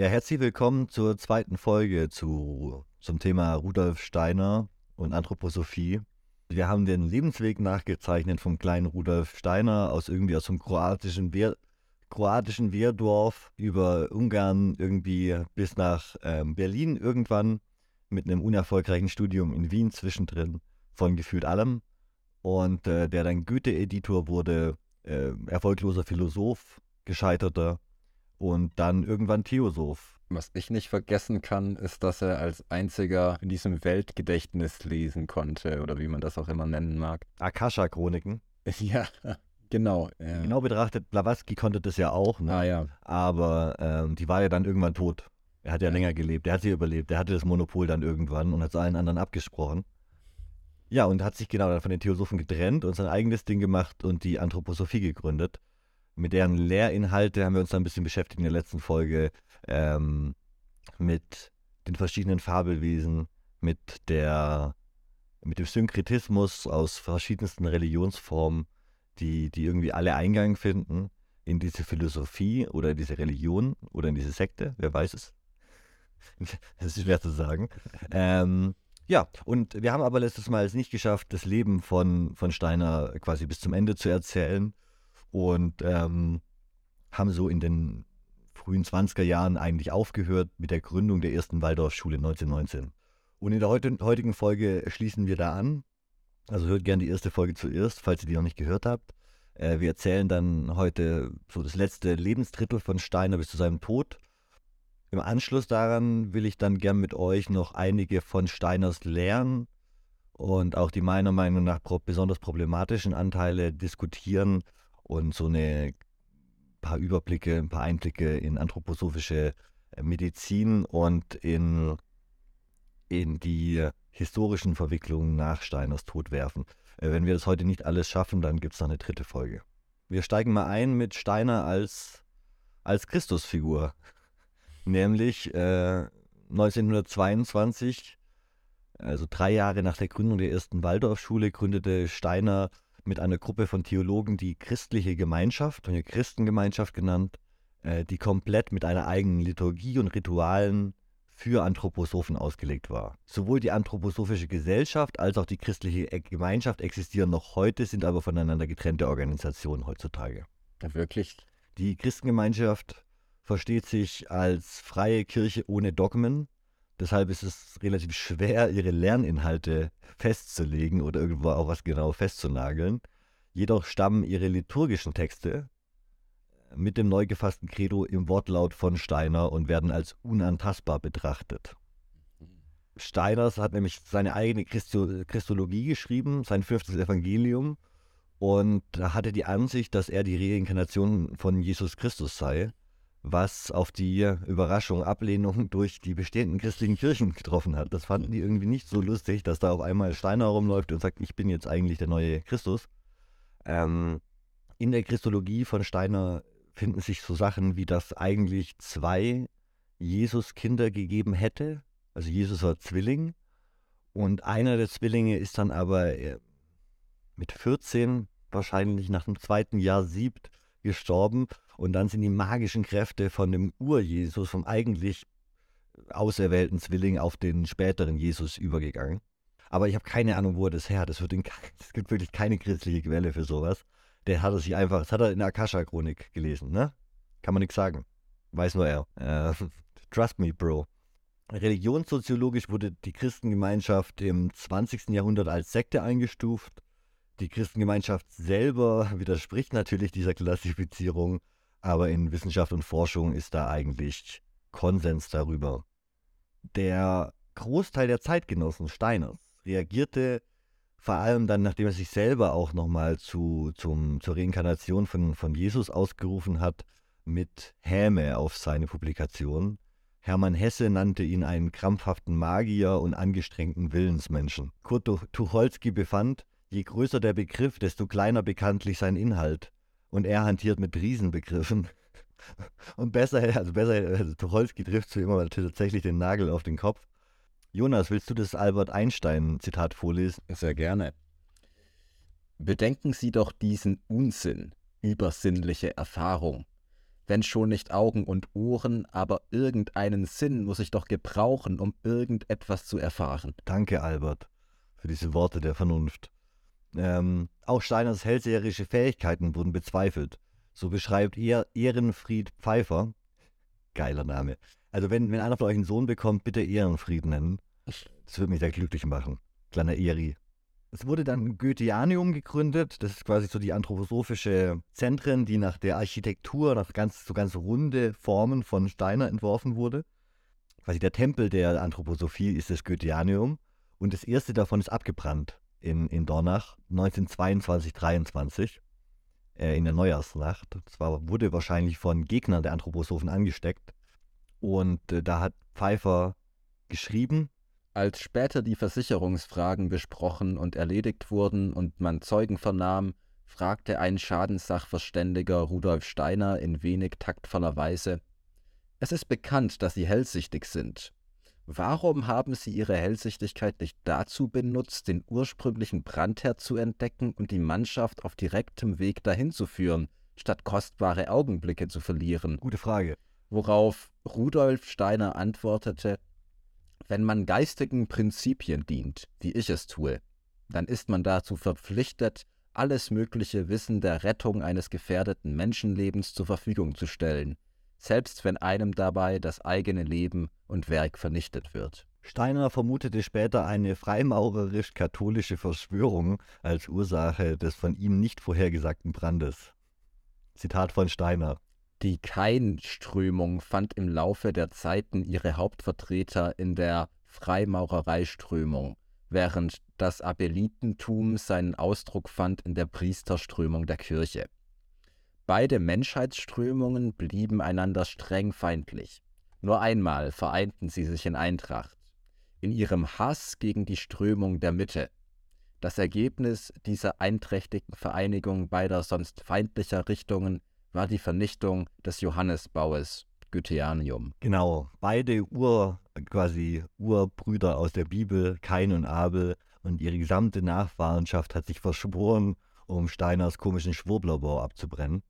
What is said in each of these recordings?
Ja, herzlich willkommen zur zweiten Folge zu, zum Thema Rudolf Steiner und Anthroposophie. Wir haben den Lebensweg nachgezeichnet vom kleinen Rudolf Steiner aus irgendwie aus dem kroatischen, Wehr, kroatischen Wehrdorf über Ungarn irgendwie bis nach ähm, Berlin irgendwann mit einem unerfolgreichen Studium in Wien zwischendrin von gefühlt allem und äh, der dann Goethe-Editor wurde, äh, erfolgloser Philosoph, gescheiterter und dann irgendwann Theosoph. Was ich nicht vergessen kann, ist, dass er als einziger in diesem Weltgedächtnis lesen konnte oder wie man das auch immer nennen mag. Akasha-Chroniken. Ja, genau. Ja. Genau betrachtet, Blavatsky konnte das ja auch, ne? Ah ja. aber ähm, die war ja dann irgendwann tot. Er hat ja, Ja. länger gelebt, er hat sie überlebt, er hatte das Monopol dann irgendwann und hat es allen anderen abgesprochen. Ja, und hat sich genau dann von den Theosophen getrennt und sein eigenes Ding gemacht und die Anthroposophie gegründet. Mit deren Lehrinhalte haben wir uns dann ein bisschen beschäftigt in der letzten Folge ähm, mit den verschiedenen Fabelwesen, mit der mit dem Synkretismus aus verschiedensten Religionsformen, die, die irgendwie alle Eingang finden in diese Philosophie oder in diese Religion oder in diese Sekte, wer weiß es. Das ist schwer zu sagen. Ähm, ja, und wir haben aber letztes Mal es nicht geschafft, das Leben von, von Steiner quasi bis zum Ende zu erzählen und ähm, haben so in den frühen 20er Jahren eigentlich aufgehört mit der Gründung der ersten Waldorfschule 1919. Und in der heutigen Folge schließen wir da an. Also hört gerne die erste Folge zuerst, falls ihr die noch nicht gehört habt. Äh, wir erzählen dann heute so das letzte Lebensdrittel von Steiner bis zu seinem Tod. Im Anschluss daran will ich dann gern mit euch noch einige von Steiners Lehren und auch die meiner Meinung nach besonders problematischen Anteile diskutieren und so eine paar Überblicke, ein paar Einblicke in anthroposophische äh, Medizin und in, in die historischen Verwicklungen nach Steiners Tod werfen. Äh, Wenn wir das heute nicht alles schaffen, dann gibt es noch eine dritte Folge. Wir steigen mal ein mit Steiner als, als Christusfigur. Nämlich äh, 1922, also drei Jahre nach der Gründung der ersten Waldorfschule, gründete Steiner mit einer Gruppe von Theologen die christliche Gemeinschaft, eine Christengemeinschaft genannt, äh, die komplett mit einer eigenen Liturgie und Ritualen für Anthroposophen ausgelegt war. Sowohl die anthroposophische Gesellschaft als auch die christliche Gemeinschaft existieren noch heute, sind aber voneinander getrennte Organisationen heutzutage. Ja, Wirklich? Die Christengemeinschaft versteht sich als freie Kirche ohne Dogmen. Deshalb ist es relativ schwer, ihre Lerninhalte festzulegen oder irgendwo auch was genau festzunageln. Jedoch stammen ihre liturgischen Texte mit dem neu gefassten Credo im Wortlaut von Steiner und werden als unantastbar betrachtet. Steiners hat nämlich seine eigene Christo Christologie geschrieben, sein fünftes Evangelium, und hatte die Ansicht, dass er die Reinkarnation von Jesus Christus sei, was auf die Überraschung, Ablehnung durch die bestehenden christlichen Kirchen getroffen hat. Das fanden die irgendwie nicht so lustig, dass da auf einmal Steiner rumläuft und sagt, ich bin jetzt eigentlich der neue Christus. Ähm, in der Christologie von Steiner finden sich so Sachen wie, dass eigentlich zwei Jesus-Kinder gegeben hätte. Also Jesus war Zwilling und einer der Zwillinge ist dann aber äh, mit 14 wahrscheinlich nach dem zweiten Jahr siebt gestorben und dann sind die magischen Kräfte von dem Ur-Jesus, vom eigentlich auserwählten Zwilling auf den späteren Jesus übergegangen. Aber ich habe keine Ahnung, wo er das her hat. Es, es gibt wirklich keine christliche Quelle für sowas. Der hat er sich einfach, das hat er in der Akasha-Chronik gelesen, ne? Kann man nichts sagen. Weiß nur er. Äh, trust me, Bro. Religionssoziologisch wurde die Christengemeinschaft im 20. Jahrhundert als Sekte eingestuft. Die Christengemeinschaft selber widerspricht natürlich dieser Klassifizierung, aber in Wissenschaft und Forschung ist da eigentlich Konsens darüber. Der Großteil der Zeitgenossen Steiners reagierte vor allem dann, nachdem er sich selber auch nochmal zu, zum, zur Reinkarnation von, von Jesus ausgerufen hat, mit Häme auf seine Publikation. Hermann Hesse nannte ihn einen krampfhaften Magier und angestrengten Willensmenschen. Kurt Tu- Tucholsky befand, je größer der Begriff, desto kleiner bekanntlich sein Inhalt. Und er hantiert mit Riesenbegriffen. Und besser, also besser, also Tucholsky trifft so immer tatsächlich den Nagel auf den Kopf. Jonas, willst du das Albert Einstein-Zitat vorlesen? Sehr gerne. Bedenken Sie doch diesen Unsinn, übersinnliche Erfahrung. Wenn schon nicht Augen und Ohren, aber irgendeinen Sinn muss ich doch gebrauchen, um irgendetwas zu erfahren. Danke, Albert, für diese Worte der Vernunft. Ähm, auch Steiners hellseherische Fähigkeiten wurden bezweifelt. So beschreibt er Ehrenfried Pfeiffer, geiler Name. Also wenn, wenn einer von euch einen Sohn bekommt, bitte Ehrenfried nennen. Das würde mich sehr glücklich machen. Kleiner Eri. Es wurde dann Goetheanium gegründet. Das ist quasi so die anthroposophische Zentren, die nach der Architektur, nach ganz, so ganz runde Formen von Steiner entworfen wurde. Quasi der Tempel der Anthroposophie ist das Goetheanium. Und das erste davon ist abgebrannt in, in Dornach 1922, 23 äh, in der Neujahrsnacht. Das war, wurde wahrscheinlich von Gegnern der Anthroposophen angesteckt. Und äh, da hat Pfeiffer geschrieben, als später die Versicherungsfragen besprochen und erledigt wurden und man Zeugen vernahm, fragte ein Schadenssachverständiger Rudolf Steiner in wenig taktvoller Weise Es ist bekannt, dass Sie hellsichtig sind. Warum haben Sie Ihre Hellsichtigkeit nicht dazu benutzt, den ursprünglichen Brandherd zu entdecken und die Mannschaft auf direktem Weg dahin zu führen, statt kostbare Augenblicke zu verlieren? Gute Frage. Worauf Rudolf Steiner antwortete wenn man geistigen Prinzipien dient, wie ich es tue, dann ist man dazu verpflichtet, alles mögliche Wissen der Rettung eines gefährdeten Menschenlebens zur Verfügung zu stellen, selbst wenn einem dabei das eigene Leben und Werk vernichtet wird. Steiner vermutete später eine freimaurerisch-katholische Verschwörung als Ursache des von ihm nicht vorhergesagten Brandes. Zitat von Steiner. Die Kain-Strömung fand im Laufe der Zeiten ihre Hauptvertreter in der Freimaurereiströmung, während das Abelitentum seinen Ausdruck fand in der Priesterströmung der Kirche. Beide Menschheitsströmungen blieben einander streng feindlich. Nur einmal vereinten sie sich in Eintracht, in ihrem Hass gegen die Strömung der Mitte. Das Ergebnis dieser einträchtigen Vereinigung beider sonst feindlicher Richtungen war die Vernichtung des Johannesbaues Goetheanium. Genau, beide Ur, quasi Urbrüder aus der Bibel, Kain und Abel, und ihre gesamte Nachfahrenschaft hat sich verschworen, um Steiners komischen Schwurblerbau abzubrennen.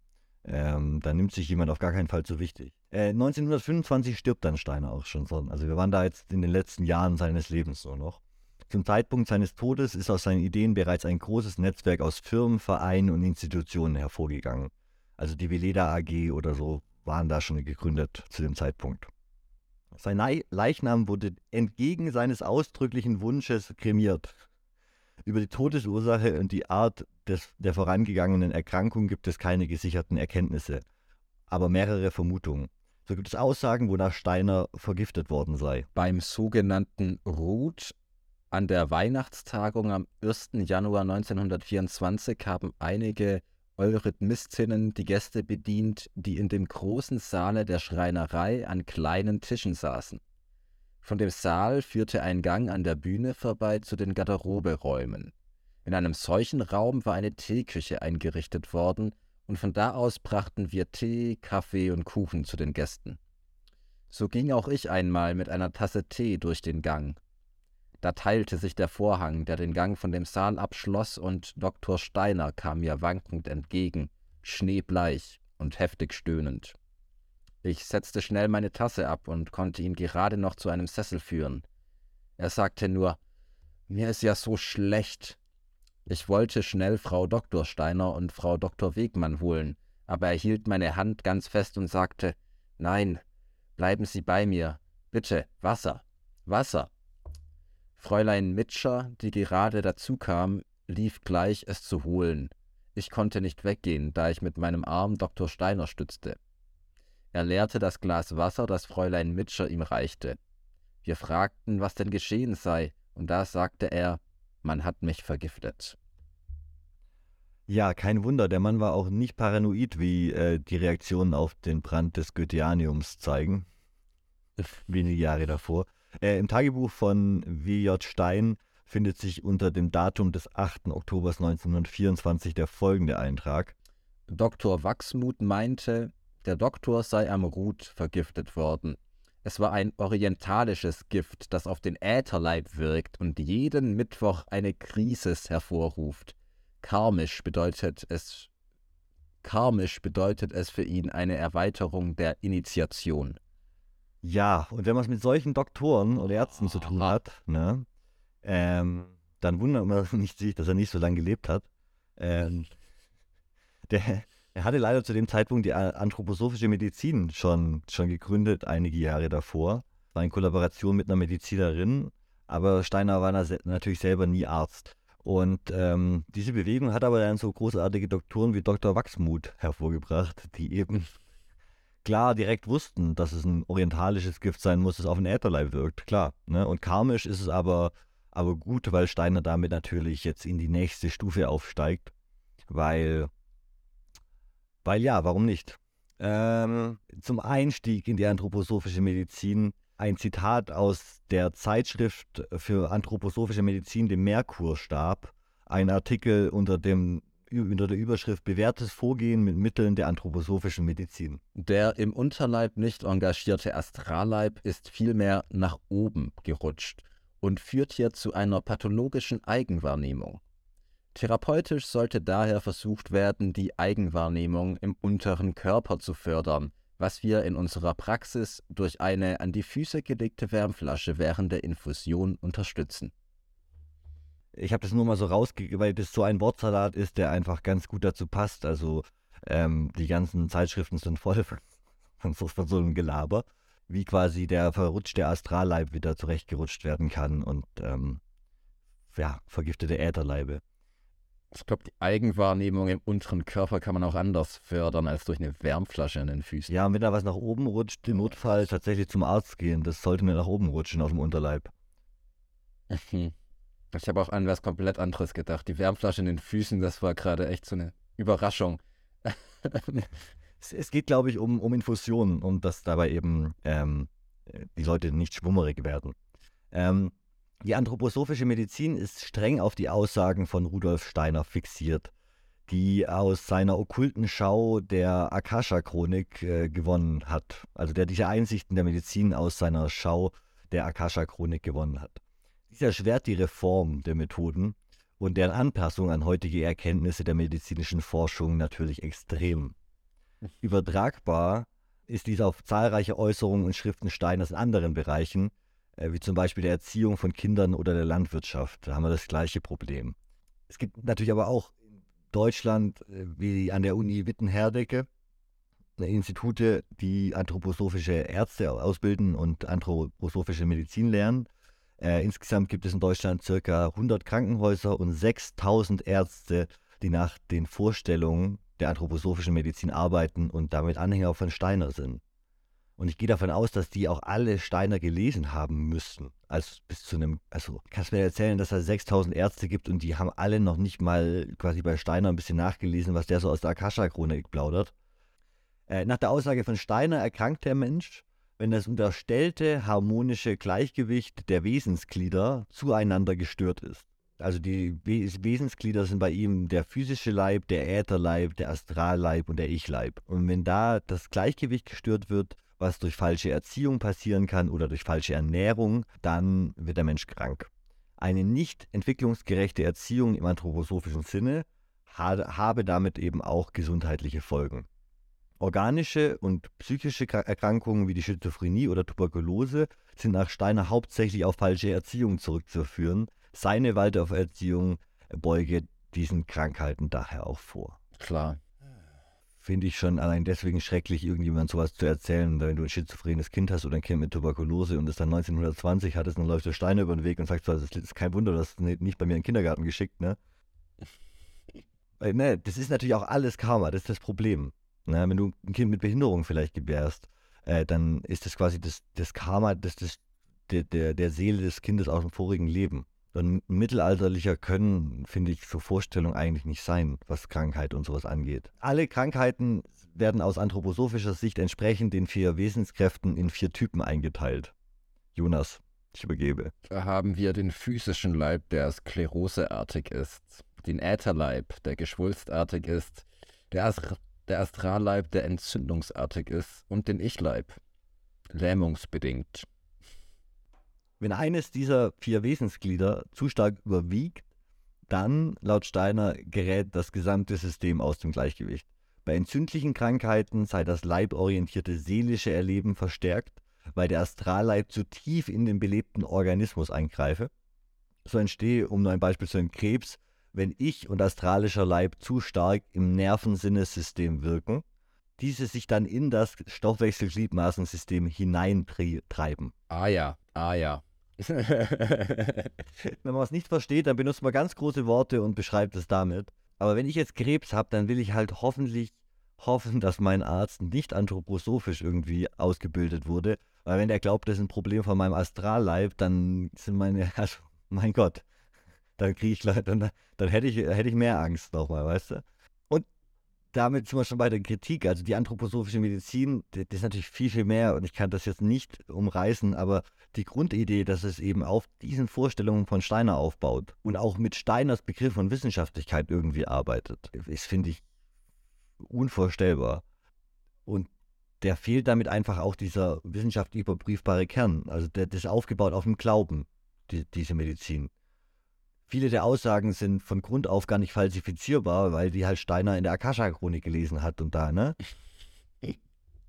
Ähm, da nimmt sich jemand auf gar keinen Fall zu wichtig. Äh, 1925 stirbt dann Steiner auch schon so. Also wir waren da jetzt in den letzten Jahren seines Lebens so noch. Zum Zeitpunkt seines Todes ist aus seinen Ideen bereits ein großes Netzwerk aus Firmen, Vereinen und Institutionen hervorgegangen. Also die Veleda AG oder so waren da schon gegründet zu dem Zeitpunkt. Sein Leichnam wurde entgegen seines ausdrücklichen Wunsches kremiert. Über die Todesursache und die Art des, der vorangegangenen Erkrankung gibt es keine gesicherten Erkenntnisse, aber mehrere Vermutungen. So gibt es Aussagen, wonach Steiner vergiftet worden sei. Beim sogenannten Ruth an der Weihnachtstagung am 1. Januar 1924 haben einige Eurythmistinnen die Gäste bedient, die in dem großen Saale der Schreinerei an kleinen Tischen saßen. Von dem Saal führte ein Gang an der Bühne vorbei zu den Garderoberäumen. In einem solchen Raum war eine Teeküche eingerichtet worden, und von da aus brachten wir Tee, Kaffee und Kuchen zu den Gästen. So ging auch ich einmal mit einer Tasse Tee durch den Gang. Da teilte sich der Vorhang, der den Gang von dem Saal abschloss, und Dr. Steiner kam mir wankend entgegen, schneebleich und heftig stöhnend. Ich setzte schnell meine Tasse ab und konnte ihn gerade noch zu einem Sessel führen. Er sagte nur, mir ist ja so schlecht. Ich wollte schnell Frau Dr. Steiner und Frau Dr. Wegmann holen, aber er hielt meine Hand ganz fest und sagte, Nein, bleiben Sie bei mir. Bitte, Wasser, Wasser. Fräulein Mitscher, die gerade dazu kam, lief gleich, es zu holen. Ich konnte nicht weggehen, da ich mit meinem Arm Dr. Steiner stützte. Er leerte das Glas Wasser, das Fräulein Mitscher ihm reichte. Wir fragten, was denn geschehen sei, und da sagte er, man hat mich vergiftet. Ja, kein Wunder, der Mann war auch nicht paranoid, wie äh, die Reaktionen auf den Brand des Goetheaniums zeigen. Wenige Jahre davor. Äh, Im Tagebuch von W.J. Stein findet sich unter dem Datum des 8. Oktober 1924 der folgende Eintrag. Dr. Wachsmuth meinte, der Doktor sei am Rut vergiftet worden. Es war ein orientalisches Gift, das auf den Ätherleib wirkt und jeden Mittwoch eine Krisis hervorruft. Karmisch bedeutet es Karmisch bedeutet es für ihn eine Erweiterung der Initiation. Ja, und wenn man es mit solchen Doktoren oder Ärzten zu tun hat, ne, ähm, dann wundert man nicht sich, dass er nicht so lange gelebt hat. Ähm, der, er hatte leider zu dem Zeitpunkt die anthroposophische Medizin schon, schon gegründet, einige Jahre davor. War in Kollaboration mit einer Medizinerin, aber Steiner war natürlich selber nie Arzt. Und ähm, diese Bewegung hat aber dann so großartige Doktoren wie Dr. Wachsmuth hervorgebracht, die eben klar direkt wussten, dass es ein orientalisches Gift sein muss, das auf den Ätherleib wirkt, klar. Ne? Und karmisch ist es aber, aber gut, weil Steiner damit natürlich jetzt in die nächste Stufe aufsteigt, weil, weil ja, warum nicht? Ähm, zum Einstieg in die anthroposophische Medizin ein Zitat aus der Zeitschrift für anthroposophische Medizin, dem Merkurstab, ein Artikel unter dem unter der Überschrift Bewährtes Vorgehen mit Mitteln der anthroposophischen Medizin. Der im Unterleib nicht engagierte Astralleib ist vielmehr nach oben gerutscht und führt hier zu einer pathologischen Eigenwahrnehmung. Therapeutisch sollte daher versucht werden, die Eigenwahrnehmung im unteren Körper zu fördern, was wir in unserer Praxis durch eine an die Füße gelegte Wärmflasche während der Infusion unterstützen. Ich habe das nur mal so rausgegeben, weil das so ein Wortsalat ist, der einfach ganz gut dazu passt. Also ähm, die ganzen Zeitschriften sind voll von so, von so einem Gelaber, wie quasi der verrutschte Astralleib wieder zurechtgerutscht werden kann und ähm, ja, vergiftete Ätherleibe. Ich glaube, die Eigenwahrnehmung im unteren Körper kann man auch anders fördern als durch eine Wärmflasche an den Füßen. Ja, und wenn da was nach oben rutscht, im Notfall tatsächlich zum Arzt gehen. Das sollte mir nach oben rutschen auf dem Unterleib. Mhm. Ich habe auch an was komplett anderes gedacht. Die Wärmflasche in den Füßen, das war gerade echt so eine Überraschung. es, es, geht, glaube ich, um, um Infusionen und dass dabei eben ähm, die Leute nicht schwummerig werden. Ähm, die anthroposophische Medizin ist streng auf die Aussagen von Rudolf Steiner fixiert, die aus seiner okkulten Schau der Akasha-Chronik äh, gewonnen hat. Also der diese Einsichten der Medizin aus seiner Schau der Akasha-Chronik gewonnen hat. Dies erschwert die Reform der Methoden und deren Anpassung an heutige Erkenntnisse der medizinischen Forschung natürlich extrem. Übertragbar ist dies auf zahlreiche Äußerungen und Schriften Steiners in anderen Bereichen, äh, wie zum Beispiel der Erziehung von Kindern oder der Landwirtschaft. Da haben wir das gleiche Problem. Es gibt natürlich aber auch in Deutschland, äh, wie an der Uni Wittenherdecke, Institute, die anthroposophische Ärzte ausbilden und anthroposophische Medizin lernen. Äh, insgesamt gibt es in Deutschland ca. 100 Krankenhäuser und 6000 Ärzte, die nach den Vorstellungen der anthroposophischen Medizin arbeiten und damit Anhänger von Steiner sind. Und ich gehe davon aus, dass die auch alle Steiner gelesen haben müssten. Also bis zu einem, also kannst du mir erzählen, dass es 6000 Ärzte gibt und die haben alle noch nicht mal quasi bei Steiner ein bisschen nachgelesen, was der so aus der Akasha-Chronik plaudert. Äh, nach der Aussage von Steiner erkrankt der Mensch wenn das unterstellte harmonische Gleichgewicht der Wesensglieder zueinander gestört ist. Also die Wesensglieder sind bei ihm der physische Leib, der Ätherleib, der Astralleib und der Ich-Leib. Und wenn da das Gleichgewicht gestört wird, was durch falsche Erziehung passieren kann oder durch falsche Ernährung, dann wird der Mensch krank. Eine nicht entwicklungsgerechte Erziehung im anthroposophischen Sinne habe damit eben auch gesundheitliche Folgen. Organische und psychische Erkrankungen wie die Schizophrenie oder Tuberkulose sind nach Steiner hauptsächlich auf falsche Erziehung zurückzuführen. Seine Waldorferziehung beuge diesen Krankheiten daher auch vor. Klar. Finde ich schon allein deswegen schrecklich, irgendjemand sowas zu erzählen. Wenn du ein schizophrenes Kind hast oder ein Kind mit Tuberkulose und es dann 1920 hattest, dann läuft der Steiner über den Weg und sagt so, das ist kein Wunder, das ist nicht bei mir in den Kindergarten geschickt, ne? Weil, ne, das ist natürlich auch alles Karma, das ist das Problem. Ne? Wenn du ein Kind mit Behinderung vielleicht gebärst, äh, dann ist das quasi das, das Karma das, das, der, der, der Seele des Kindes aus dem vorigen Leben. Ein mittelalterlicher können, finde ich, so Vorstellung eigentlich nicht sein, was Krankheit und sowas angeht. Alle Krankheiten werden aus anthroposophischer Sicht entsprechend den vier Wesenskräften in vier Typen eingeteilt. Jonas, ich übergebe. Da haben wir den physischen Leib, der skleroseartig ist, den Ätherleib, der geschwulstartig ist, der der Astralleib, der entzündungsartig ist, und den Ich-Leib, lähmungsbedingt. Wenn eines dieser vier Wesensglieder zu stark überwiegt, dann, laut Steiner, gerät das gesamte System aus dem Gleichgewicht. Bei entzündlichen Krankheiten sei das leiborientierte seelische Erleben verstärkt, weil der Astralleib zu tief in den belebten Organismus eingreife. So entstehe, um nur ein Beispiel zu nennen, Krebs, wenn ich und astralischer Leib zu stark im Nervensinnesystem wirken, diese sich dann in das Stoffwechselgliedmaßensystem hineintreiben. Ah ja, ah ja. wenn man es nicht versteht, dann benutzt man ganz große Worte und beschreibt es damit. Aber wenn ich jetzt Krebs habe, dann will ich halt hoffentlich hoffen, dass mein Arzt nicht anthroposophisch irgendwie ausgebildet wurde. Weil wenn der glaubt, das ist ein Problem von meinem Astralleib, dann sind meine, also mein Gott, dann kriege ich, dann, dann hätte ich, hätte ich mehr Angst nochmal, weißt du? Und damit sind wir schon bei der Kritik. Also die anthroposophische Medizin, das ist natürlich viel, viel mehr und ich kann das jetzt nicht umreißen, aber die Grundidee, dass es eben auf diesen Vorstellungen von Steiner aufbaut und auch mit Steiners Begriff von Wissenschaftlichkeit irgendwie arbeitet, ist, finde ich, unvorstellbar. Und der fehlt damit einfach auch dieser wissenschaftlich überprüfbare Kern. Also der, das ist aufgebaut auf dem Glauben, die, diese Medizin. Viele der Aussagen sind von Grund auf gar nicht falsifizierbar, weil die halt Steiner in der Akasha-Chronik gelesen hat und da, ne?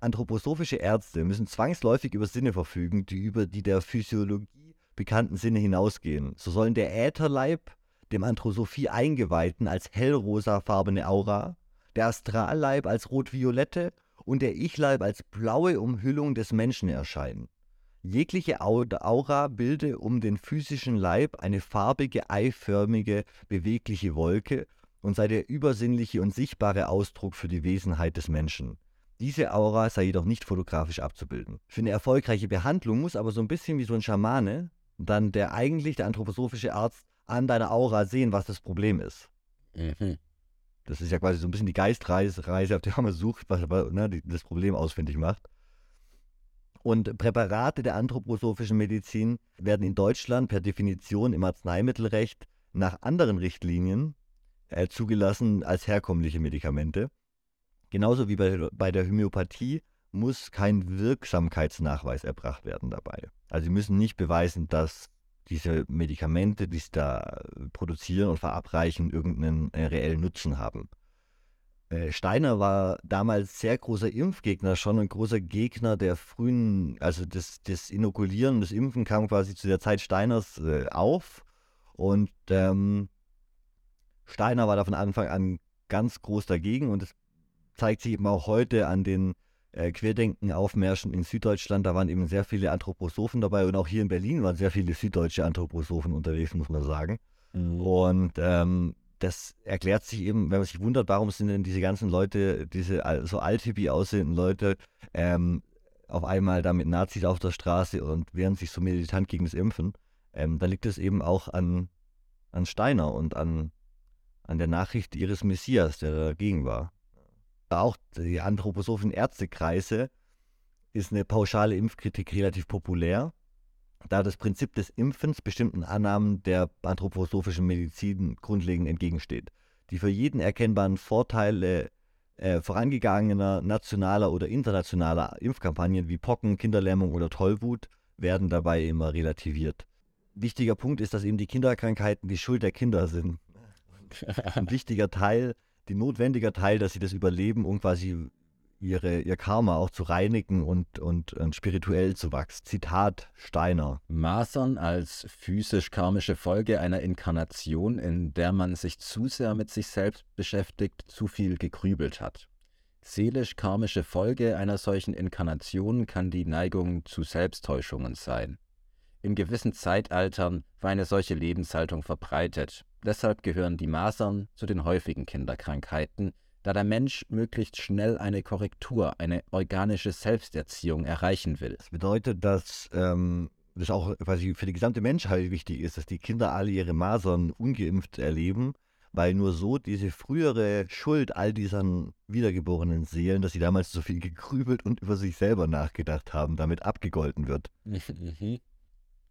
Anthroposophische Ärzte müssen zwangsläufig über Sinne verfügen, die über die der Physiologie bekannten Sinne hinausgehen. So sollen der Ätherleib dem Anthrosophie Eingeweihten als hellrosafarbene Aura, der Astralleib als rot-violette und der Ich-Leib als blaue Umhüllung des Menschen erscheinen. Jegliche Aura bilde um den physischen Leib eine farbige, eiförmige, bewegliche Wolke und sei der übersinnliche und sichtbare Ausdruck für die Wesenheit des Menschen. Diese Aura sei jedoch nicht fotografisch abzubilden. Für eine erfolgreiche Behandlung muss aber so ein bisschen wie so ein Schamane dann der eigentlich der anthroposophische Arzt an deiner Aura sehen, was das Problem ist. Mhm. Das ist ja quasi so ein bisschen die Geistreise, auf der man sucht, was ne, das Problem ausfindig macht. Und Präparate der anthroposophischen Medizin werden in Deutschland per Definition im Arzneimittelrecht nach anderen Richtlinien äh, zugelassen als herkömmliche Medikamente. Genauso wie bei, bei der Homöopathie muss kein Wirksamkeitsnachweis erbracht werden dabei. Also sie müssen nicht beweisen, dass diese Medikamente, die sie da produzieren und verabreichen, irgendeinen äh, reellen Nutzen haben. Äh, Steiner war damals sehr großer Impfgegner, schon ein großer Gegner der frühen, also das, das Inokulieren, das Impfen kam quasi zu der Zeit Steiners äh, auf. Und ähm, Steiner war da von Anfang an ganz groß dagegen und es zeigt sich eben auch heute an den äh, Querdenken-Aufmärschen in Süddeutschland. Da waren eben sehr viele Anthroposophen dabei und auch hier in Berlin waren sehr viele süddeutsche Anthroposophen unterwegs, muss man sagen. Mhm. Und ähm, das erklärt sich eben, wenn man sich wundert, warum sind denn diese ganzen Leute, diese so althippie aussehenden Leute, ähm, auf einmal da mit Nazis auf der Straße und wehren sich so militant gegen das Impfen, ähm, dann liegt es eben auch an, an Steiner und an, an der Nachricht ihres Messias, der dagegen war auch die anthroposophischen Ärztekreise ist eine pauschale Impfkritik relativ populär, da das Prinzip des Impfens bestimmten Annahmen der anthroposophischen Medizin grundlegend entgegensteht, die für jeden erkennbaren Vorteile äh, vorangegangener nationaler oder internationaler Impfkampagnen wie Pocken, Kinderlähmung oder Tollwut werden dabei immer relativiert. Wichtiger Punkt ist, dass eben die Kinderkrankheiten die Schuld der Kinder sind. Ein wichtiger Teil die notwendiger Teil, dass sie das überleben, um quasi ihre, ihr Karma auch zu reinigen und, und, und spirituell zu wachsen. Zitat Steiner. Masern als physisch-karmische Folge einer Inkarnation, in der man sich zu sehr mit sich selbst beschäftigt, zu viel gegrübelt hat. Seelisch-karmische Folge einer solchen Inkarnation kann die Neigung zu Selbsttäuschungen sein. In gewissen Zeitaltern war eine solche Lebenshaltung verbreitet. Deshalb gehören die Masern zu den häufigen Kinderkrankheiten, da der Mensch möglichst schnell eine Korrektur, eine organische Selbsterziehung erreichen will. Das bedeutet, dass ähm, das auch quasi für die gesamte Menschheit wichtig ist, dass die Kinder alle ihre Masern ungeimpft erleben, weil nur so diese frühere Schuld all dieser wiedergeborenen Seelen, dass sie damals so viel gegrübelt und über sich selber nachgedacht haben, damit abgegolten wird. Mhm.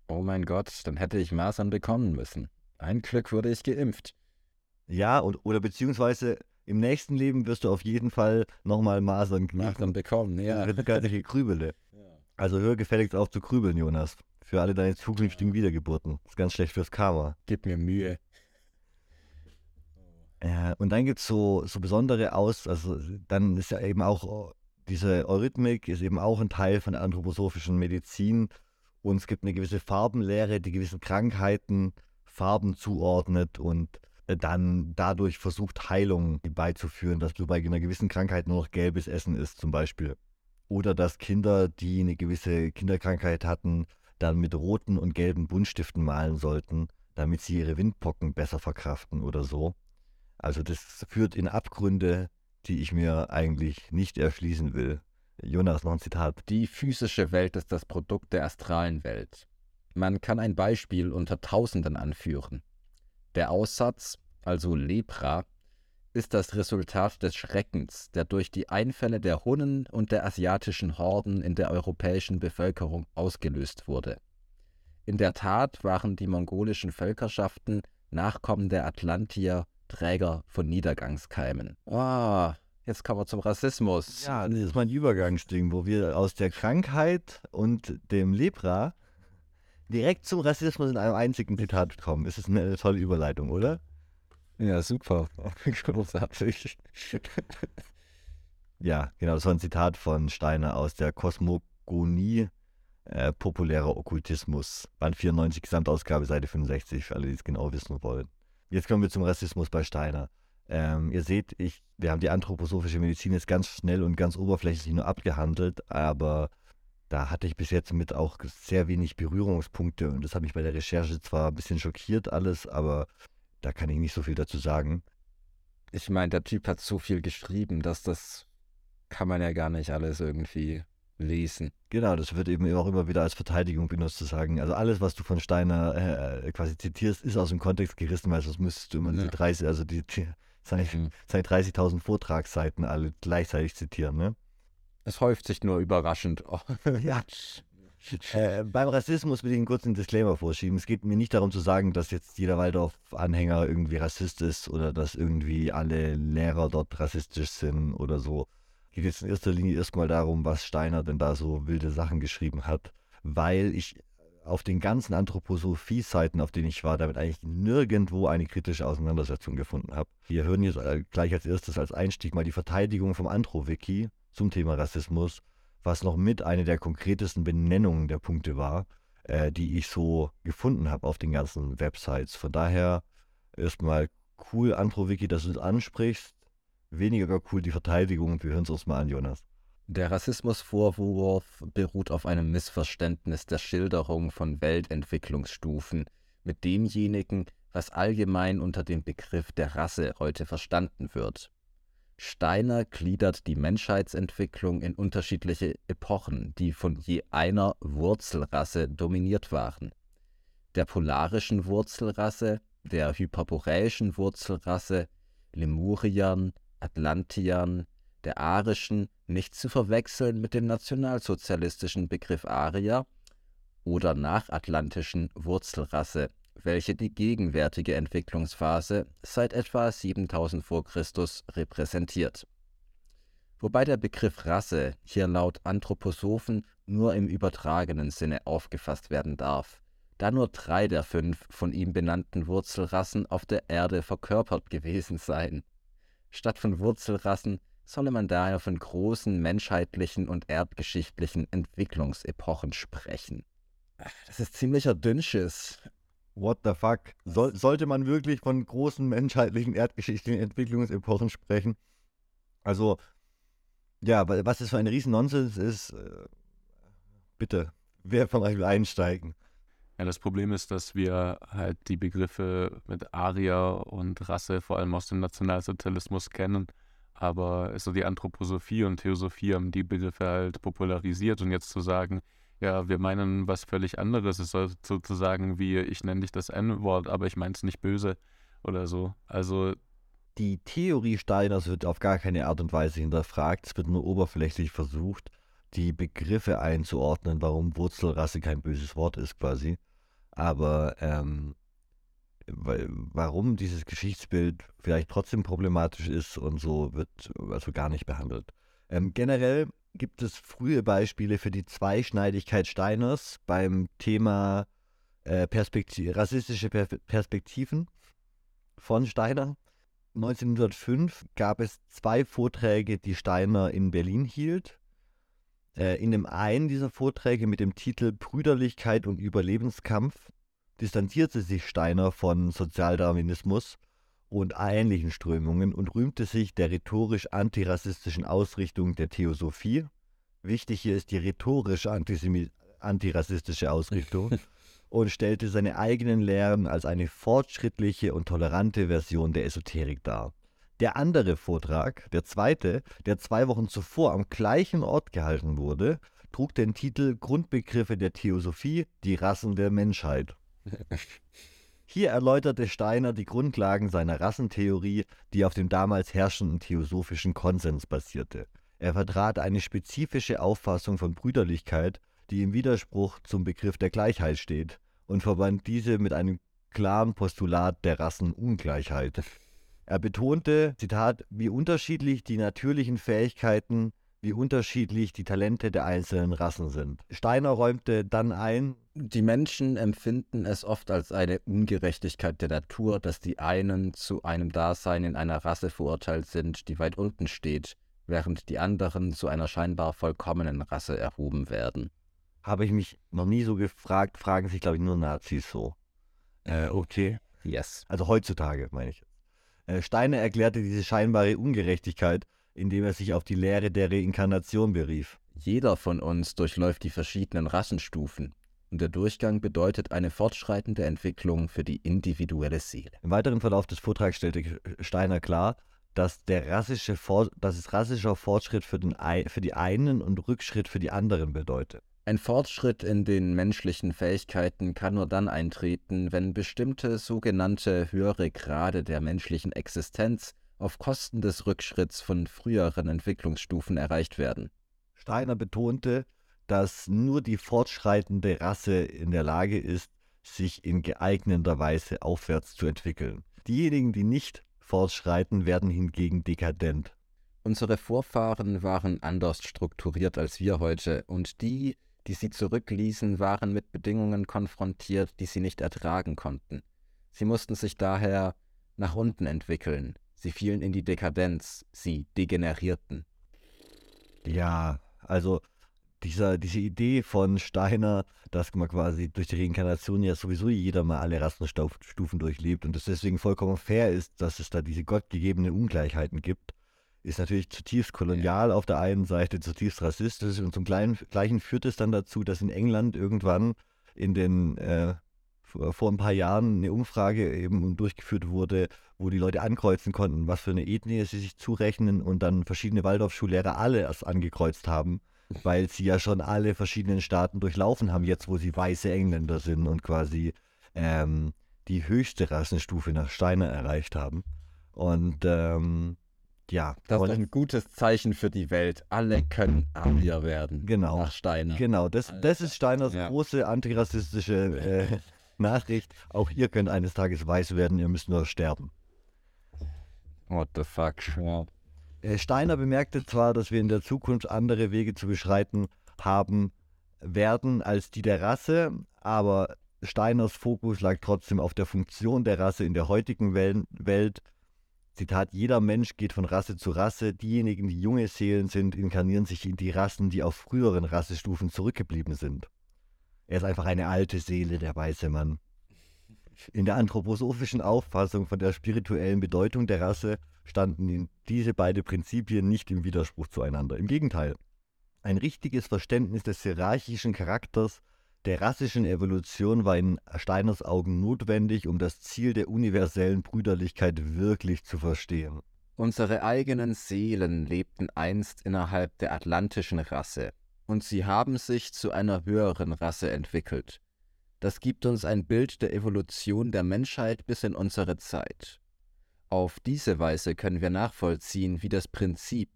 oh mein Gott, dann hätte ich Masern bekommen müssen. Ein Glück wurde ich geimpft. Ja, und, oder beziehungsweise im nächsten Leben wirst du auf jeden Fall nochmal Masern Masern bekommen, ja. Keine Krübele. Ja. Also hör gefälligst auf zu krübeln, Jonas. Für alle deine zukünftigen Wiedergeburten. Das ist ganz schlecht fürs Karma. Gib mir Mühe. Äh, und dann gibt es so, so besondere Aus, also dann ist ja eben auch diese Eurythmik ist eben auch ein Teil von der anthroposophischen Medizin und es gibt eine gewisse Farbenlehre, die gewissen Krankheiten Farben zuordnet und äh, dann dadurch versucht, Heilung beizuführen, dass du bei einer gewissen Krankheit nur noch gelbes Essen isst, zum Beispiel. Oder dass Kinder, die eine gewisse Kinderkrankheit hatten, dann mit roten und gelben Buntstiften malen sollten, damit sie ihre Windpocken besser verkraften oder so. Also das führt in Abgründe, die ich mir eigentlich nicht erschließen will. Jonas, noch ein Zitat. Die physische Welt ist das Produkt der astralen Welt. Man kann ein Beispiel unter Tausenden anführen. Der Aussatz, also Lepra, ist das Resultat des Schreckens, der durch die Einfälle der Hunnen und der asiatischen Horden in der europäischen Bevölkerung ausgelöst wurde. In der Tat waren die mongolischen Völkerschaften Nachkommen der Atlantier Träger von Niedergangskeimen. Ah, jetzt kommen wir zum Rassismus. Ja, das ist mein Übergangsding, wo wir aus der Krankheit und dem Lepra direkt zum Rassismus in einem einzigen Zitat kommen. Es ist eine tolle Überleitung, oder? Ja, super. Großartig. ja, genau, das war ein Zitat von Steiner aus der Kosmogonie äh, populärer Okkultismus. Band 94, Gesamtausgabe, Seite 65, für alle, die es genau wissen wollen. Jetzt kommen wir zum Rassismus bei Steiner. Ähm, ihr seht, ich, wir haben die anthroposophische Medizin jetzt ganz schnell und ganz oberflächlich nur abgehandelt, aber da hatte ich bis jetzt mit auch sehr wenig Berührungspunkte und das hat mich bei der Recherche zwar ein bisschen schockiert alles, aber da kann ich nicht so viel dazu sagen. Ich meine, der Typ hat so viel geschrieben, dass das kann man ja gar nicht alles irgendwie lesen. Genau, das wird eben auch immer wieder als Verteidigung benutzt, zu sagen, also alles, was du von Steiner äh, quasi zitierst, ist aus dem Kontext gerissen, weil sonst müsstest du immer ja. die 30, also die, die seine, mhm. seine 30.000 Vortragsseiten alle gleichzeitig zitieren, ne? Es häuft sich nur überraschend. Ja. Äh, beim Rassismus will ich einen kurzen Disclaimer vorschieben. Es geht mir nicht darum zu sagen, dass jetzt jeder Waldorf-Anhänger irgendwie Rassist ist oder dass irgendwie alle Lehrer dort rassistisch sind oder so. Es geht jetzt in erster Linie erstmal darum, was Steiner denn da so wilde Sachen geschrieben hat, weil ich auf den ganzen Anthroposophie-Seiten, auf denen ich war, damit eigentlich nirgendwo eine kritische Auseinandersetzung gefunden habe. Wir hören jetzt äh, gleich als erstes als Einstieg mal die Verteidigung vom Antro-Wiki zum Thema Rassismus, was noch mit einer der konkretesten Benennungen der Punkte war, äh, die ich so gefunden habe auf den ganzen Websites. Von daher erstmal cool, Antro-Wiki, dass du es ansprichst. Weniger cool die Verteidigung. Wir hören es uns mal an, Jonas. Der Rassismusvorwurf beruht auf einem Missverständnis der Schilderung von Weltentwicklungsstufen mit demjenigen, was allgemein unter dem Begriff der Rasse heute verstanden wird. Steiner gliedert die Menschheitsentwicklung in unterschiedliche Epochen, die von je einer Wurzelrasse dominiert waren. Der polarischen Wurzelrasse, der hyperboreischen Wurzelrasse, Lemuriern, Atlantiern, der arischen, nicht zu verwechseln mit dem nationalsozialistischen Begriff Arier, oder nachatlantischen Wurzelrasse, welche die gegenwärtige Entwicklungsphase seit etwa 7000 v. Chr. repräsentiert. Wobei der Begriff Rasse hier laut Anthroposophen nur im übertragenen Sinne aufgefasst werden darf, da nur drei der fünf von ihm benannten Wurzelrassen auf der Erde verkörpert gewesen seien. Statt von Wurzelrassen solle man daher von großen menschheitlichen und erdgeschichtlichen Entwicklungsepochen sprechen. Das ist ziemlicher Dünnschiss. What the fuck? Soll, sollte man wirklich von großen menschheitlichen, erdgeschichtlichen Entwicklungsepochen sprechen? Also, ja, was das für ein Riesennonsens ist, äh, bitte, wer von euch will einsteigen? Ja, das Problem ist, dass wir halt die Begriffe mit Arier und Rasse vor allem aus dem Nationalsozialismus kennen aber so die Anthroposophie und Theosophie haben die Begriffe halt popularisiert und jetzt zu sagen, ja, wir meinen was völlig anderes, ist sozusagen wie, ich nenne dich das N-Wort, aber ich meine es nicht böse oder so. Also die Theorie Steiners wird auf gar keine Art und Weise hinterfragt, es wird nur oberflächlich versucht, die Begriffe einzuordnen, warum Wurzelrasse kein böses Wort ist quasi. Aber ähm, warum dieses Geschichtsbild vielleicht trotzdem problematisch ist und so wird also gar nicht behandelt. Ähm, generell gibt es frühe Beispiele für die Zweischneidigkeit Steiners beim Thema äh, rassistische per Perspektiven von Steiner. 1905 gab es zwei Vorträge, die Steiner in Berlin hielt. Äh, in dem einen dieser Vorträge mit dem Titel Brüderlichkeit und Überlebenskampf distanzierte sich Steiner von Sozialdarwinismus und ähnlichen Strömungen und rühmte sich der rhetorisch antirassistischen Ausrichtung der Theosophie. Wichtig hier ist die rhetorisch antirassistische Ausrichtung und stellte seine eigenen Lehren als eine fortschrittliche und tolerante Version der Esoterik dar. Der andere Vortrag, der zweite, der zwei Wochen zuvor am gleichen Ort gehalten wurde, trug den Titel Grundbegriffe der Theosophie, die Rassen der Menschheit. Hier erläuterte Steiner die Grundlagen seiner Rassentheorie, die auf dem damals herrschenden theosophischen Konsens basierte. Er vertrat eine spezifische Auffassung von Brüderlichkeit, die im Widerspruch zum Begriff der Gleichheit steht, und verband diese mit einem klaren Postulat der Rassenungleichheit. Er betonte, Zitat, wie unterschiedlich die natürlichen Fähigkeiten, wie unterschiedlich die Talente der einzelnen Rassen sind. Steiner räumte dann ein, die Menschen empfinden es oft als eine Ungerechtigkeit der Natur, dass die einen zu einem Dasein in einer Rasse verurteilt sind, die weit unten steht, während die anderen zu einer scheinbar vollkommenen Rasse erhoben werden habe ich mich noch nie so gefragt, fragen sich, glaube ich, nur Nazis so. Äh, okay. Yes. Also heutzutage, meine ich. Äh, Steiner erklärte diese scheinbare Ungerechtigkeit, indem er sich auf die Lehre der Reinkarnation berief. Jeder von uns durchläuft die verschiedenen Rassenstufen. Und der Durchgang bedeutet eine fortschreitende Entwicklung für die individuelle Seele. Im weiteren Verlauf des Vortrags stellte Steiner klar, dass, der rassische For dass es rassischer Fortschritt für, den, für die einen und Rückschritt für die anderen bedeutet. Ein Fortschritt in den menschlichen Fähigkeiten kann nur dann eintreten, wenn bestimmte sogenannte höhere Grade der menschlichen Existenz auf Kosten des Rückschritts von früheren Entwicklungsstufen erreicht werden. Steiner betonte, dass nur die fortschreitende Rasse in der Lage ist, sich in geeigneter Weise aufwärts zu entwickeln. Diejenigen, die nicht fortschreiten, werden hingegen dekadent. Unsere Vorfahren waren anders strukturiert als wir heute, und die, die sie zurückließen, waren mit Bedingungen konfrontiert, die sie nicht ertragen konnten. Sie mussten sich daher nach unten entwickeln. Sie fielen in die Dekadenz, sie degenerierten. Ja, also dieser, diese Idee von Steiner, dass man quasi durch die Reinkarnation ja sowieso jeder mal alle Rassenstufen durchlebt und es deswegen vollkommen fair ist, dass es da diese gottgegebenen Ungleichheiten gibt, ist natürlich zutiefst kolonial ja. auf der einen Seite, zutiefst rassistisch und zum Gleichen führt es dann dazu, dass in England irgendwann in den äh, vor ein paar Jahren eine Umfrage eben durchgeführt wurde, wo die Leute ankreuzen konnten, was für eine Ethnie sie sich zurechnen und dann verschiedene Waldorfschullehrer alle erst angekreuzt haben, weil sie ja schon alle verschiedenen Staaten durchlaufen haben, jetzt wo sie weiße Engländer sind und quasi ähm, die höchste Rassenstufe nach Steiner erreicht haben. Und ähm, ja. Das ist ein gutes Zeichen für die Welt. Alle können Arier werden. Genau. Nach Steiner. Genau, das, das ist Steiners ja. große antirassistische äh, Nachricht. Auch ihr könnt eines Tages weiß werden, ihr müsst nur sterben. What the fuck? Ja. Äh, Steiner bemerkte zwar, dass wir in der Zukunft andere Wege zu beschreiten haben werden als die der Rasse, aber Steiners Fokus lag trotzdem auf der Funktion der Rasse in der heutigen Welt Zitat, jeder Mensch geht von Rasse zu Rasse. Diejenigen, die junge Seelen sind, inkarnieren sich in die Rassen, die auf früheren Rassestufen zurückgeblieben sind. Er ist einfach eine alte Seele, der weiße Mann. In der anthroposophischen Auffassung von der spirituellen Bedeutung der Rasse standen diese beiden Prinzipien nicht im Widerspruch zueinander. Im Gegenteil. Ein richtiges Verständnis des hierarchischen Charakters der rassischen Evolution war in Steiners Augen notwendig, um das Ziel der universellen Brüderlichkeit wirklich zu verstehen. Unsere eigenen Seelen lebten einst innerhalb der atlantischen Rasse, und sie haben sich zu einer höheren Rasse entwickelt. Das gibt uns ein Bild der Evolution der Menschheit bis in unsere Zeit. Auf diese Weise können wir nachvollziehen, wie das Prinzip,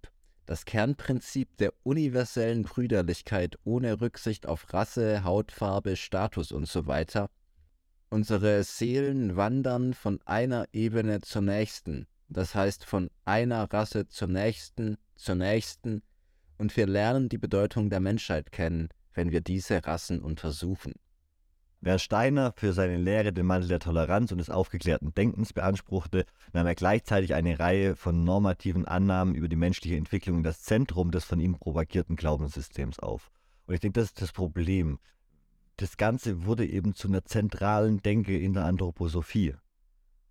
das Kernprinzip der universellen Brüderlichkeit ohne Rücksicht auf Rasse, Hautfarbe, Status usw. So Unsere Seelen wandern von einer Ebene zur nächsten, das heißt von einer Rasse zur nächsten, zur nächsten, und wir lernen die Bedeutung der Menschheit kennen, wenn wir diese Rassen untersuchen. Während Steiner für seine Lehre den Mantel der Toleranz und des aufgeklärten Denkens beanspruchte, nahm er gleichzeitig eine Reihe von normativen Annahmen über die menschliche Entwicklung in das Zentrum des von ihm propagierten Glaubenssystems auf. Und ich denke, das ist das Problem. Das Ganze wurde eben zu einer zentralen Denke in der Anthroposophie.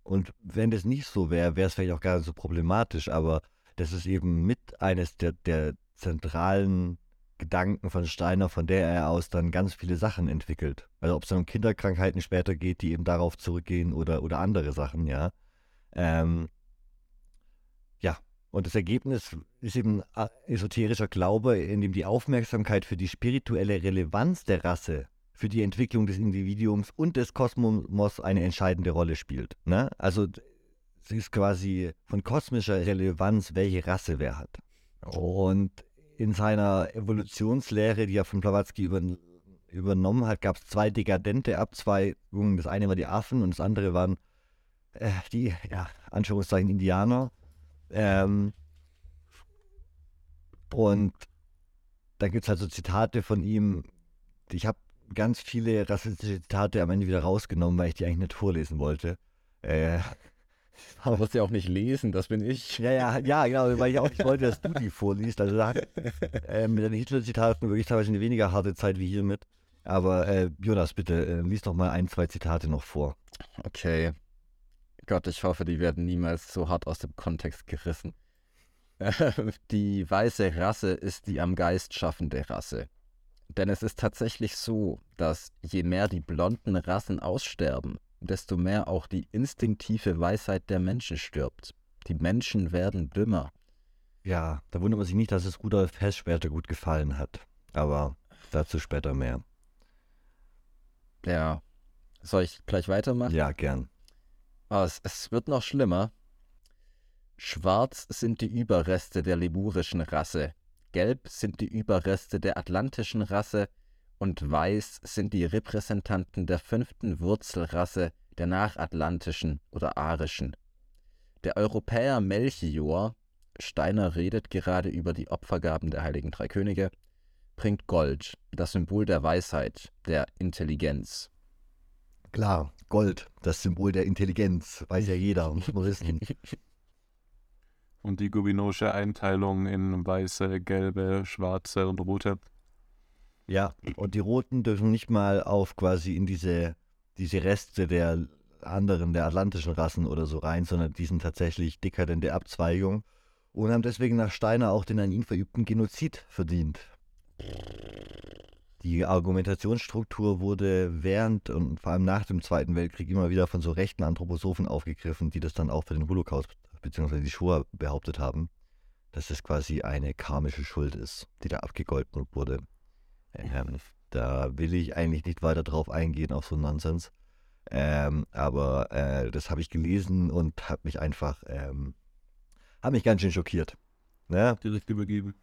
Und wenn das nicht so wäre, wäre es vielleicht auch gar nicht so problematisch, aber das ist eben mit eines der, der zentralen Gedanken von Steiner, von der er aus dann ganz viele Sachen entwickelt. Also ob es dann um Kinderkrankheiten später geht, die eben darauf zurückgehen oder, oder andere Sachen, ja. Ähm, ja, und das Ergebnis ist eben esoterischer Glaube, in dem die Aufmerksamkeit für die spirituelle Relevanz der Rasse, für die Entwicklung des Individuums und des Kosmos eine entscheidende Rolle spielt. Ne? Also es ist quasi von kosmischer Relevanz, welche Rasse wer hat. Und in seiner Evolutionslehre, die er von Blavatsky über, übernommen hat, gab es zwei dekadente Abzweigungen. Das eine war die Affen und das andere waren äh, die, ja, Anführungszeichen Indianer. Ähm, und da gibt es halt so Zitate von ihm. Ich habe ganz viele rassistische Zitate am Ende wieder rausgenommen, weil ich die eigentlich nicht vorlesen wollte. Äh, Du musst ja auch nicht lesen, das bin ich. Ja, ja, ja, genau, weil ich auch nicht wollte, dass du die vorliest. Also da, äh, mit den Hitler-Zitaten wirklich teilweise eine weniger harte Zeit wie hiermit. Aber äh, Jonas, bitte, äh, lies doch mal ein, zwei Zitate noch vor. Okay. Gott, ich hoffe, die werden niemals so hart aus dem Kontext gerissen. die weiße Rasse ist die am Geist schaffende Rasse. Denn es ist tatsächlich so, dass je mehr die blonden Rassen aussterben, desto mehr auch die instinktive Weisheit der Menschen stirbt. Die Menschen werden dümmer. Ja, da wundert man sich nicht, dass es Rudolf Hess später gut gefallen hat. Aber dazu später mehr. Ja. Soll ich gleich weitermachen? Ja, gern. Oh, es, es wird noch schlimmer. Schwarz sind die Überreste der lemurischen Rasse. Gelb sind die Überreste der atlantischen Rasse und weiß sind die Repräsentanten der fünften Wurzelrasse der nachatlantischen oder arischen. Der Europäer Melchior, Steiner redet gerade über die Opfergaben der heiligen drei Könige, bringt Gold, das Symbol der Weisheit, der Intelligenz. Klar, Gold, das Symbol der Intelligenz, weiß ja jeder, muss man wissen. Und die Gubinosche Einteilung in weiße, gelbe, schwarze und rote ja, und die Roten dürfen nicht mal auf quasi in diese, diese Reste der anderen, der atlantischen Rassen oder so rein, sondern die sind tatsächlich dekadente Abzweigung und haben deswegen nach Steiner auch den an ihn verübten Genozid verdient. Die Argumentationsstruktur wurde während und vor allem nach dem Zweiten Weltkrieg immer wieder von so rechten Anthroposophen aufgegriffen, die das dann auch für den Holocaust bzw. die Shoah behauptet haben, dass es quasi eine karmische Schuld ist, die da abgegolten wurde. Ähm, da will ich eigentlich nicht weiter drauf eingehen, auf so Nonsens. Ähm, aber äh, das habe ich gelesen und habe mich einfach, ähm, habe mich ganz schön schockiert. Ne? Direkt übergeben.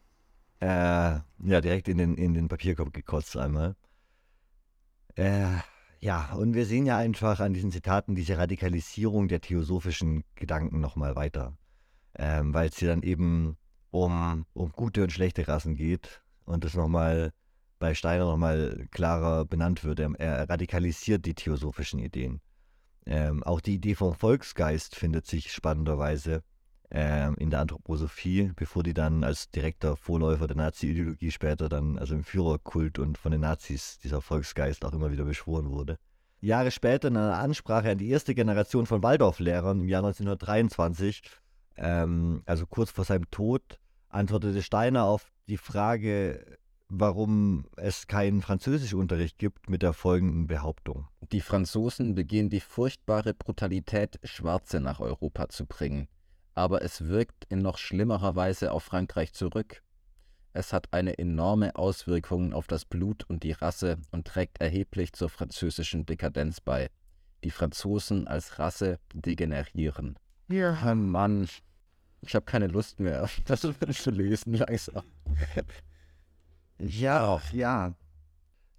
Äh, ja, direkt in den, in den Papierkorb gekotzt einmal. Äh, ja, und wir sehen ja einfach an diesen Zitaten diese Radikalisierung der theosophischen Gedanken nochmal weiter. Ähm, Weil es hier dann eben um, um gute und schlechte Rassen geht und das nochmal bei Steiner nochmal klarer benannt wird. Er, er, radikalisiert die theosophischen Ideen. Ähm, auch die Idee vom Volksgeist findet sich spannenderweise ähm, in der Anthroposophie, bevor die dann als direkter Vorläufer der Nazi-Ideologie später dann, also im Führerkult und von den Nazis, dieser Volksgeist auch immer wieder beschworen wurde. Jahre später in einer Ansprache an die erste Generation von Waldorflehrern im Jahr 1923, ähm, also kurz vor seinem Tod, antwortete Steiner auf die Frage, warum es keinen Französischunterricht gibt mit der folgenden Behauptung. Die Franzosen begehen die furchtbare Brutalität, Schwarze nach Europa zu bringen. Aber es wirkt in noch schlimmerer Weise auf Frankreich zurück. Es hat eine enorme Auswirkung auf das Blut und die Rasse und trägt erheblich zur französischen Dekadenz bei. Die Franzosen als Rasse degenerieren. Ja, Mann. Ich habe keine Lust mehr, das zu lesen langsam. Ja, ja.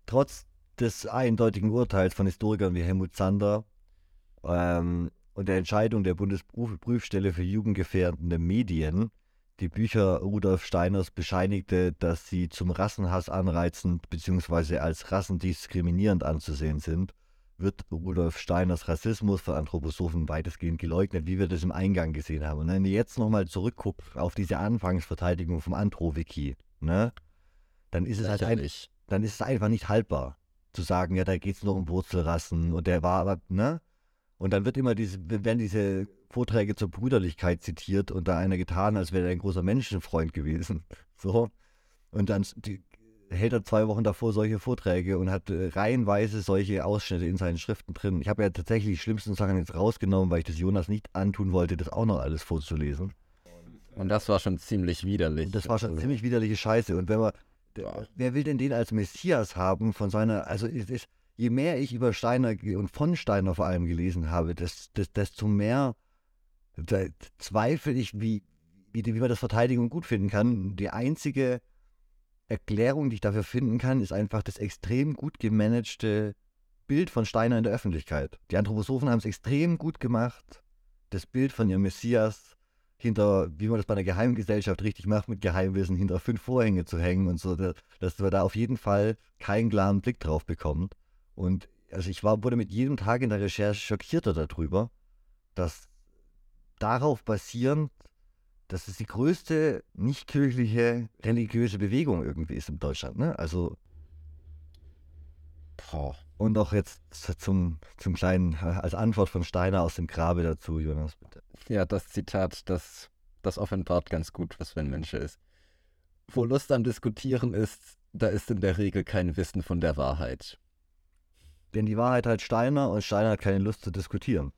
Trotz des eindeutigen Urteils von Historikern wie Helmut Zander ähm, und der Entscheidung der Bundesprüfstelle für jugendgefährdende Medien, die Bücher Rudolf Steiners bescheinigte, dass sie zum Rassenhass anreizend bzw. als rassendiskriminierend anzusehen sind wird Rudolf Steiners Rassismus von Anthroposophen weitestgehend geleugnet, wie wir das im Eingang gesehen haben. Und wenn ihr jetzt nochmal zurückguckt auf diese Anfangsverteidigung vom Antro-Wiki, ne, dann ist es halt ein, dann ist es einfach nicht haltbar zu sagen, ja, da geht es nur um Wurzelrassen und der war aber, ne? Und dann wird immer diese, werden diese Vorträge zur Brüderlichkeit zitiert und da einer getan, als wäre er ein großer Menschenfreund gewesen. So. Und dann die, hält er zwei Wochen davor solche Vorträge und hat äh, reihenweise solche Ausschnitte in seinen Schriften drin. Ich habe ja tatsächlich die schlimmsten Sachen jetzt rausgenommen, weil ich das Jonas nicht antun wollte, das auch noch alles vorzulesen. Und das war schon ziemlich widerlich. Und das war schon ziemlich widerliche Scheiße. Und wenn man. Wer will denn den als Messias haben von seiner, also es ist, je mehr ich über Steiner und von Steiner vor allem gelesen habe, desto mehr zweifle ich, wie, wie, wie man das Verteidigung gut finden kann. Die einzige Erklärung, die ich dafür finden kann, ist einfach das extrem gut gemanagte Bild von Steiner in der Öffentlichkeit. Die Anthroposophen haben es extrem gut gemacht, das Bild von ihrem Messias hinter, wie man das bei einer Geheimgesellschaft richtig macht, mit Geheimwissen hinter fünf Vorhänge zu hängen und so, dass man da auf jeden Fall keinen klaren Blick drauf bekommt. Und also ich war, wurde mit jedem Tag in der Recherche schockierter darüber, dass darauf basierend, dass es die größte nicht-kirchliche religiöse Bewegung irgendwie ist in Deutschland. Ne? Also. Boah. Und auch jetzt zum, zum kleinen, als Antwort von Steiner aus dem Grabe dazu, Jonas, bitte. Ja, das Zitat, das, das offenbart ganz gut, was für ein Mensch er ist. Wo Lust am Diskutieren ist, da ist in der Regel kein Wissen von der Wahrheit. Denn die Wahrheit hat Steiner und Steiner hat keine Lust zu diskutieren.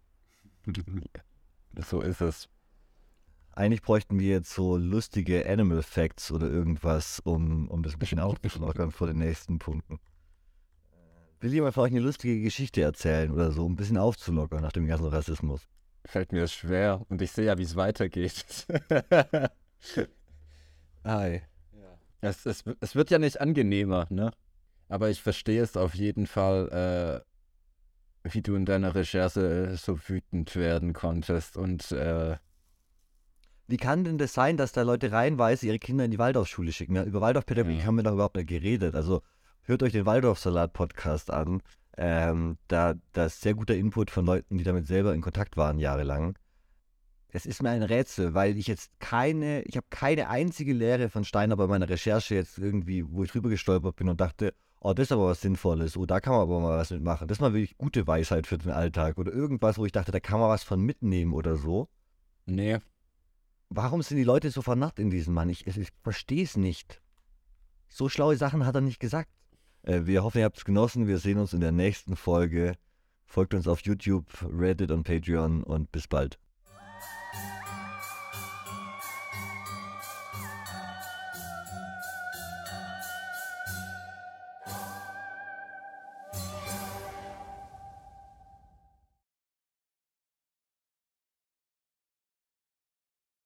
so ist es. Eigentlich bräuchten wir jetzt so lustige Animal Facts oder irgendwas, um, um das ein bisschen aufzulockern vor den nächsten Punkten. Will jemand euch eine lustige Geschichte erzählen oder so, um ein bisschen aufzulockern nach dem ganzen Rassismus? Fällt mir schwer und ich sehe ja, wie es weitergeht. Ei. Ja. Es, es, es wird ja nicht angenehmer, ne? Aber ich verstehe es auf jeden Fall, äh, wie du in deiner Recherche äh, so wütend werden konntest und äh, wie kann denn das sein, dass da Leute reihenweise ihre Kinder in die Waldorfschule schicken? Ja, über Waldorfpädagogik ja. haben wir doch überhaupt nicht geredet. Also hört euch den Waldorfsalat-Podcast an. Ähm, da, da ist sehr guter Input von Leuten, die damit selber in Kontakt waren, jahrelang. Es ist mir ein Rätsel, weil ich jetzt keine, ich habe keine einzige Lehre von Steiner bei meiner Recherche jetzt irgendwie, wo ich drüber gestolpert bin und dachte, oh, das ist aber was Sinnvolles, oh, da kann man aber mal was mitmachen. Das ist mal wirklich gute Weisheit für den Alltag oder irgendwas, wo ich dachte, da kann man was von mitnehmen oder so. Nee. Warum sind die Leute so vernarrt in diesen Mann? Ich, ich verstehe es nicht. So schlaue Sachen hat er nicht gesagt. Äh, wir hoffen, ihr habt es genossen. Wir sehen uns in der nächsten Folge. Folgt uns auf YouTube, Reddit und Patreon und bis bald.